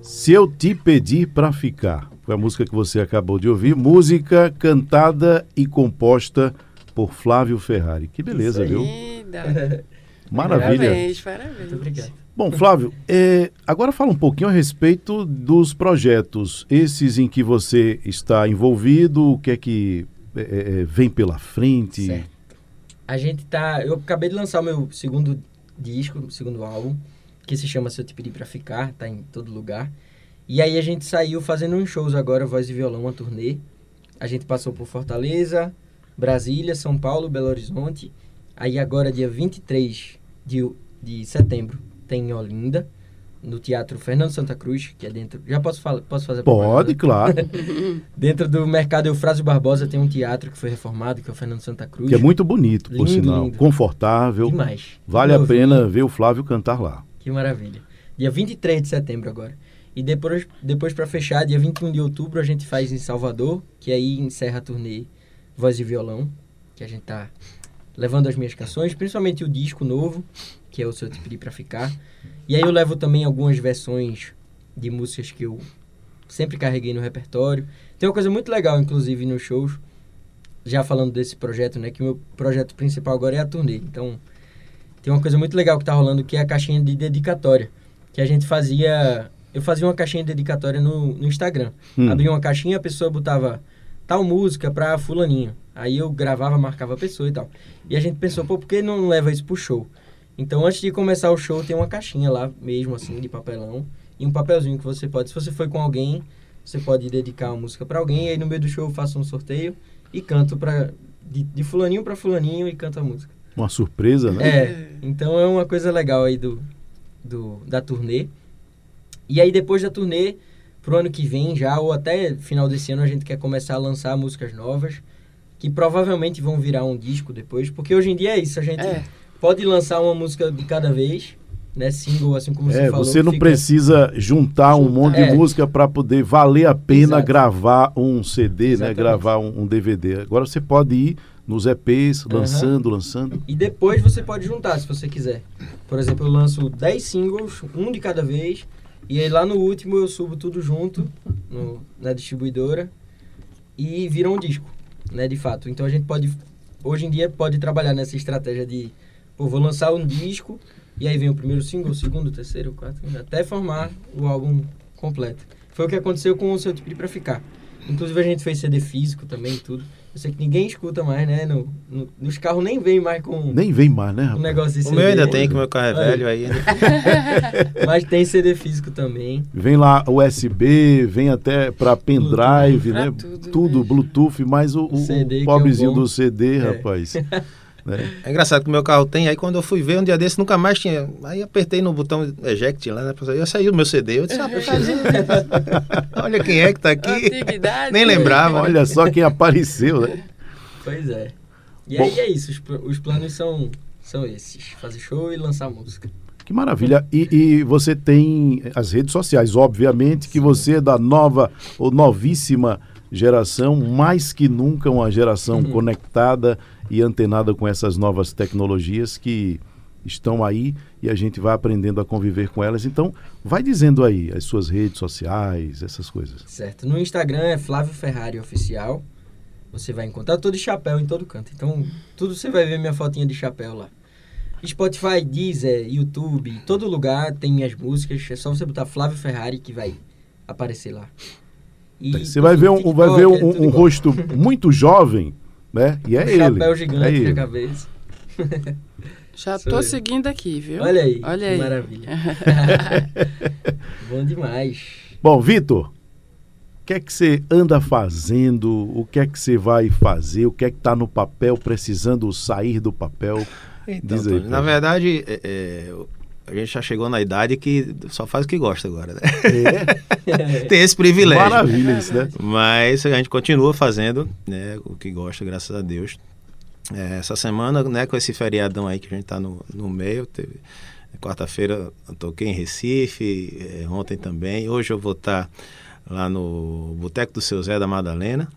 Se eu te pedir pra ficar, foi a música que você acabou de ouvir, música cantada e composta por Flávio Ferrari. Que beleza, viu? Linda. Maravilha. Parabéns, parabéns. Muito obrigado. Bom, Flávio, é, agora fala um pouquinho a respeito dos projetos, esses em que você está envolvido, o que é que é, é, vem pela frente. Certo. A gente tá. Eu acabei de lançar o meu segundo disco, segundo álbum, que se chama Se Eu Te Pedir Pra Ficar, tá em todo lugar. E aí a gente saiu fazendo uns shows agora, voz e violão, uma turnê. A gente passou por Fortaleza, Brasília, São Paulo, Belo Horizonte. Aí agora, dia 23 de, de setembro, tem em Olinda, no Teatro Fernando Santa Cruz, que é dentro... Já posso, falar, posso fazer Pode, claro. Dentro do Mercado Eufrásio Barbosa tem um teatro que foi reformado, que é o Fernando Santa Cruz. Que é muito bonito, por Lindo, sinal. lindo. Confortável. Demais. Vale a pena ver o Flávio cantar lá. Que maravilha. Dia 23 de setembro agora. E depois, depois para fechar, dia 21 de outubro, a gente faz em Salvador, que aí encerra a turnê Voz e Violão, que a gente tá levando as minhas canções, principalmente o disco novo, que é o Se Eu Te Pedir Pra Ficar. E aí eu levo também algumas versões de músicas que eu sempre carreguei no repertório. Tem uma coisa muito legal, inclusive, nos shows, já falando desse projeto, né, que o meu projeto principal agora é a turnê. Então, tem uma coisa muito legal que tá rolando, que é a caixinha de dedicatória, que a gente fazia... Eu fazia uma caixinha de dedicatória no, no Instagram. Hum. Abria uma caixinha, a pessoa botava tal música pra fulaninho. Aí eu gravava, marcava a pessoa e tal. E a gente pensou, pô, por que não leva isso pro show? Então, antes de começar o show, tem uma caixinha lá mesmo, assim, de papelão. E um papelzinho que você pode, se você foi com alguém, você pode dedicar uma música pra alguém. E aí no meio do show eu faço um sorteio e canto pra, de, de fulaninho pra fulaninho e canto a música. Uma surpresa, né? É, então é uma coisa legal aí do, do, da turnê. E aí depois da turnê, pro ano que vem já, ou até final desse ano, a gente quer começar a lançar músicas novas, que provavelmente vão virar um disco depois, porque hoje em dia é isso, a gente É. pode lançar uma música de cada vez, né, single, assim como você É, falou. você não fica- precisa juntar um Juntar, monte de é. música para poder valer a pena Exato. gravar um CD, né? Exatamente. Gravar um, um DVD. Agora você pode ir nos EPs, lançando, lançando. E depois você pode juntar, se você quiser. Por exemplo, eu lanço 10 singles, um de cada vez, e aí lá no último eu subo tudo junto no- na distribuidora e vira um disco, né, de fato. Então a gente pode, hoje em dia, pode trabalhar nessa estratégia de, pô, vou lançar um disco, e aí vem o primeiro single, o segundo, o terceiro, o quarto, até formar o álbum completo. Foi o que aconteceu com o Seu Pedir Pra Ficar. Inclusive a gente fez CD físico também tudo. Eu sei que ninguém escuta mais, né? No, no- nos carros nem vem mais com Nem vem mais, né, um negócio de O meu ainda tem, que o meu carro é velho aí. né? Mas tem CD físico também. Vem lá USB, vem até para pendrive, Bluetooth, né? pra tudo, Tudo, né? Bluetooth, mas o, o- é o pobrezinho bom. do CD, É. rapaz. né? É engraçado que o meu carro tem, aí quando eu fui ver um dia desse, nunca mais tinha. Aí apertei no botão eject lá, né? Aí saiu o meu CD. Eu disse, rapaz, olha quem é que tá aqui. Antiguidade. Nem lembrava. Olha só quem apareceu, né? Pois é. E Bom. aí é isso. Os, pl- os planos são, são esses: fazer show e lançar música. Que maravilha. E, e você tem as redes sociais, obviamente, que você é da nova ou novíssima geração, mais que nunca uma geração Uhum. conectada e antenada com essas novas tecnologias que estão aí e a gente vai aprendendo a conviver com elas. Então, vai dizendo aí as suas redes sociais, essas coisas. Certo. No Instagram é Flávio Ferrari Oficial. Você vai encontrar todo de chapéu em todo canto. Então, tudo você vai ver minha fotinha de chapéu lá. Spotify, Deezer, YouTube, todo lugar tem minhas músicas. É só você botar Flávio Ferrari que vai aparecer lá. E, Você vai ver um, vai ver é um, tudo um rosto muito jovem né? E é Um ele. chapéu é gigante na ele. cabeça. Já Sou tô eu. seguindo aqui, viu? Olha aí, Olha que aí. maravilha. Bom demais. Bom, Vitor, o que é que você anda fazendo? O que é que você vai fazer? O que é que está no papel, precisando sair do papel? Então, Diz aí, Tony, na verdade, é, é, a gente já chegou na idade que só faz o que gosta agora, né? É, Tem esse privilégio. maravilha isso, né? Mas a gente continua fazendo né, o que gosta, graças a Deus. É, essa semana, né, com esse feriadão aí que a gente tá no, no meio, teve, quarta-feira eu toquei em Recife, é, ontem também. Hoje eu vou estar lá no Boteco do Seu Zé da Madalena.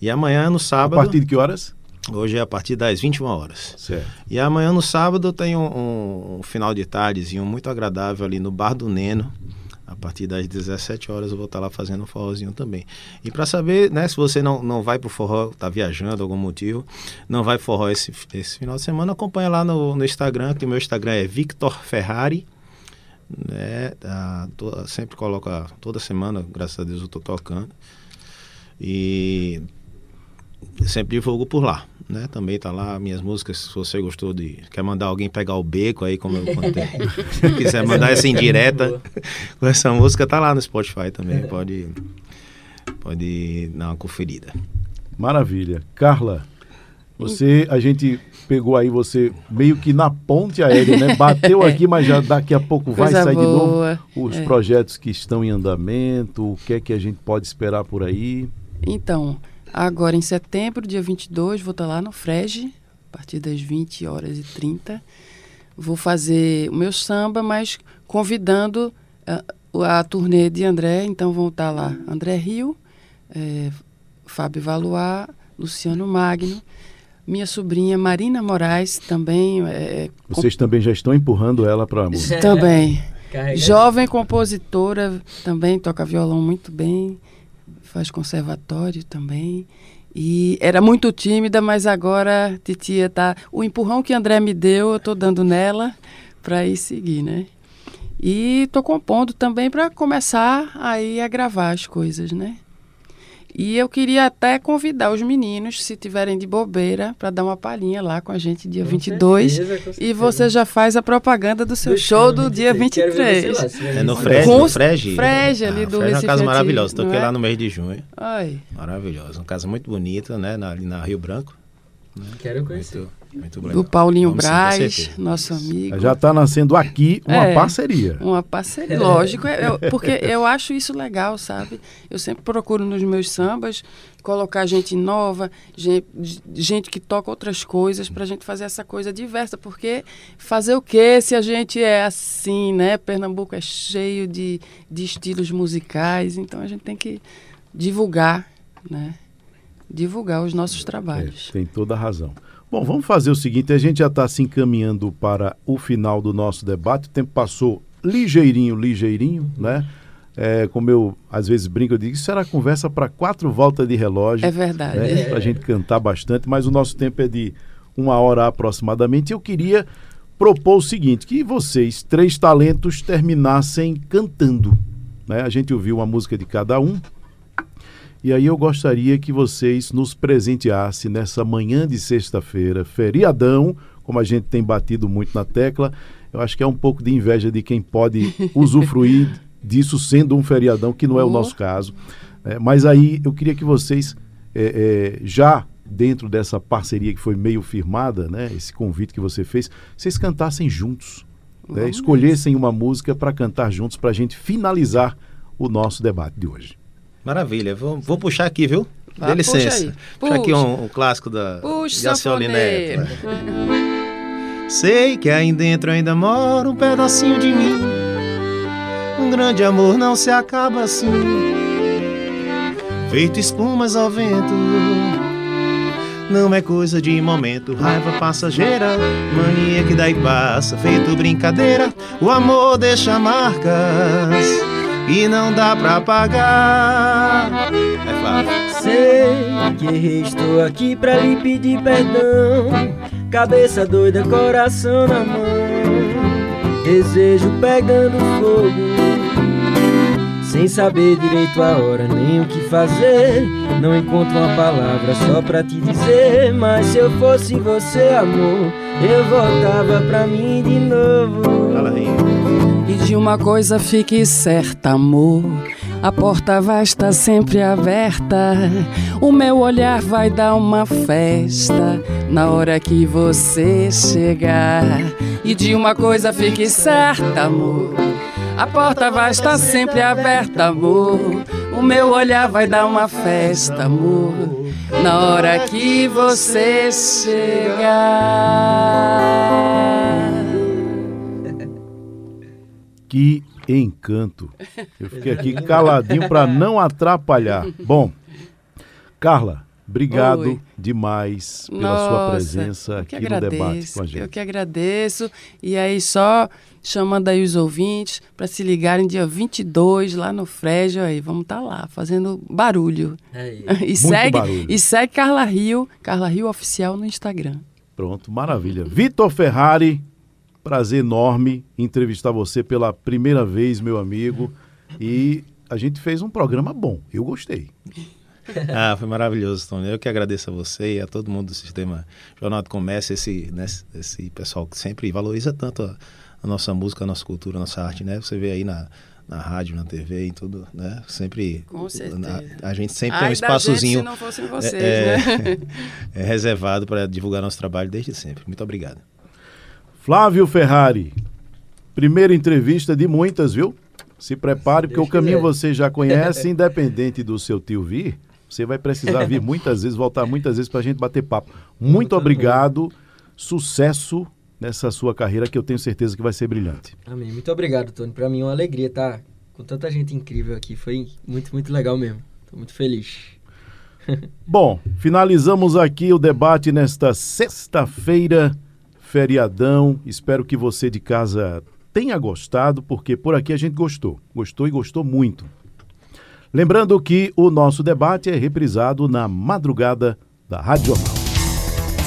E amanhã, no A sábado, partir de que horas? Hoje é a partir das 21 horas. Certo. E amanhã no sábado tem um, um- final de tardezinho muito agradável ali no Bar do Neno. A partir das 17 horas eu vou estar lá fazendo um forrozinho também. E para saber, né, se você não, não vai pro forró, tá viajando algum motivo, não vai pro forró esse, esse final de semana, acompanha lá no, no Instagram, que o meu Instagram é Victor Ferrari. Né, tá, to- sempre coloca, toda semana, graças a Deus eu tô tocando. E sempre divulgo por lá, né? Também tá lá minhas músicas, se você gostou de... Quer mandar alguém pegar o beco aí, como eu contei. Se quiser mandar essa indireta com essa música, tá lá no Spotify também, pode, pode dar uma conferida. Maravilha. Carla, você, a gente pegou aí você meio que na ponte aérea, né? Bateu aqui, mas já daqui a pouco vai Coisa sair de novo. boa. Os É. projetos que estão em andamento, o que é que a gente pode esperar por aí? Então, agora em setembro, dia 22, vou estar lá no Frege, a partir das 20 horas e 30. Vou fazer o meu samba, mas convidando ah, a, turnê de André. Então vão estar lá André Rio, eh, Fábio Valois, Luciano Magno, minha sobrinha Marina Moraes também. eh, Vocês também já estão empurrando ela para a música. também. Jovem compositora, também toca violão muito bem, faz conservatório também. E era muito tímida, mas agora titia tá. O empurrão que André me deu, eu tô dando nela para ir seguir, né? E tô compondo também para começar aí a gravar as coisas, né? E eu queria até convidar os meninos, se tiverem de bobeira, para dar uma palhinha lá com a gente dia Com 22. certeza, com E certeza. você já faz a propaganda do seu Do show do 23. dia Quero ver 23. você lá, É no Frege, Com no Frege. Frege ali do Frege é uma casa maravilhosa. Toquei é? lá no mês de junho. Ai, Maravilhosa. Uma casa muito bonita, né? Na, ali na Rio Branco. Quero conhecer. Muito. Do Paulinho Vamos Braz, nosso amigo. Já está nascendo aqui uma É. parceria. Uma parceria, lógico, é- eu- porque eu acho isso legal, sabe? Eu sempre procuro nos meus sambas colocar gente nova, gente, gente que toca outras coisas, pra gente fazer essa coisa diversa, porque fazer o quê se a gente é assim, né? Pernambuco é cheio de, de estilos musicais, então a gente tem que divulgar, né? Divulgar os nossos É, trabalhos. tem toda a razão. Bom, vamos fazer o seguinte: a gente já está se encaminhando para o final do nosso debate. O tempo passou ligeirinho, ligeirinho, né? É, como eu às vezes brinco, eu digo: isso era conversa para quatro voltas de relógio. É verdade. né? Para a gente cantar bastante, mas o nosso tempo é de uma hora aproximadamente. Eu queria propor o seguinte: que vocês, três talentos, terminassem cantando. Né? A gente ouviu uma música de cada um. E aí eu gostaria que vocês nos presenteassem nessa manhã de sexta-feira, feriadão, como a gente tem batido muito na tecla. Eu acho que é um pouco de inveja de quem pode usufruir disso sendo um feriadão, que não é o nosso caso. É, mas aí eu queria que vocês, é, é, já dentro dessa parceria que foi meio firmada, né, esse convite que você fez, vocês cantassem juntos. né, escolhessem uma música para cantar juntos, para a gente finalizar o nosso debate de hoje. Maravilha. Vou, vou puxar aqui, viu? Dê puxa licença. aí. Puxa aqui Puxa. um, um clássico da Puxa, de. Neto. Sei que aí dentro ainda mora um pedacinho de mim. Um grande amor não se acaba assim. Feito espumas ao vento. Não é coisa de momento, raiva passageira, mania que daí passa, feito brincadeira. O amor deixa marcas e não dá pra pagar. É fácil. Sei que errei, estou aqui pra lhe pedir perdão. Cabeça doida, coração na mão. Desejo pegando fogo. sem saber direito a hora nem o que fazer. Não encontro uma palavra só pra te dizer. Mas se eu fosse você, amor, eu voltava pra mim de novo. Fala aí. E de uma coisa fique certa, amor. A porta vai estar sempre aberta. O meu olhar vai dar uma festa na hora que você chegar. E de uma coisa fique certa, amor. A porta vai estar sempre aberta, amor. O meu olhar vai dar uma festa, amor. Na hora que você chegar. Que encanto. Eu fiquei aqui caladinho para não atrapalhar. Bom, Carla, obrigado Oi. demais pela sua Nossa, presença eu que aqui no debate agradeço, com a Eu gente. que agradeço. E aí, só chamando aí os ouvintes para se ligarem dia 22 lá no Frégio aí. Vamos estar lá fazendo barulho. Aí. E segue, barulho. e segue Carla Rio, Carla Rio Oficial no Instagram. Pronto, maravilha. Vitor Ferrari, prazer enorme entrevistar você pela primeira vez, meu amigo. E a gente fez um programa bom. Eu gostei. Ah, foi maravilhoso, Tony. Eu que agradeço a você e a todo mundo do Sistema Jornal do Comércio, esse, né, esse pessoal que sempre valoriza tanto a, a nossa música, a nossa cultura, a nossa arte, né? Você vê aí na, na rádio, na TV, em tudo, né? Sempre. Com certeza. A, a gente sempre Ai tem um da gente espaçozinho se não fossem vocês, é, né? é reservado para divulgar nosso trabalho desde sempre. Muito obrigado. Flávio Ferrari, primeira entrevista de muitas, viu? Se prepare, porque Deus o caminho quiser. você já conhece, independente do seu tio vir. Você vai precisar vir muitas vezes, voltar muitas vezes para a gente bater papo. Muito obrigado, sucesso nessa sua carreira que eu tenho certeza que vai ser brilhante. Amém. Muito obrigado, Tony. Pra mim é uma alegria estar com tanta gente incrível aqui. Foi muito, muito legal mesmo. Tô muito feliz. Bom, finalizamos aqui o debate nesta sexta-feira, feriadão. Espero que você de casa tenha gostado, porque por aqui a gente gostou. Gostou e gostou muito. Lembrando que o nosso debate é reprisado na madrugada da Rádio Jornal.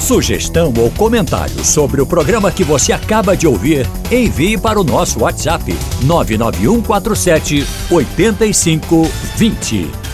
Sugestão ou comentário sobre o programa que você acaba de ouvir, envie para o nosso WhatsApp 99147 8520.